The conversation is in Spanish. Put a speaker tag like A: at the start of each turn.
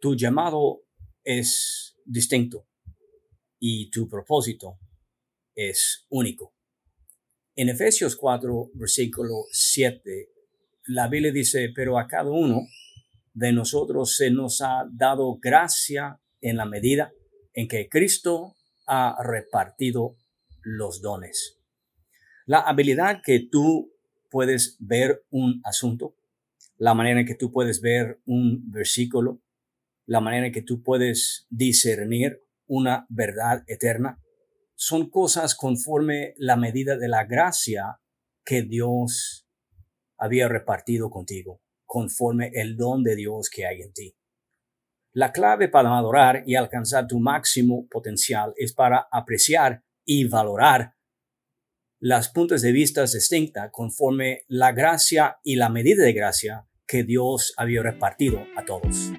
A: tu llamado es distinto y tu propósito es único. En Efesios 4, versículo 7, la Biblia dice, pero a cada uno de nosotros se nos ha dado gracia en la medida en que Cristo ha repartido los dones. La habilidad que tú puedes ver un asunto, la manera en que tú puedes ver un versículo, la manera en que tú puedes discernir una verdad eterna, son cosas conforme la medida de la gracia que Dios había repartido contigo, conforme el don de Dios que hay en ti. La clave para adorar y alcanzar tu máximo potencial es para apreciar y valorar las puntos de vista distintas conforme la gracia y la medida de gracia que Dios había repartido a todos.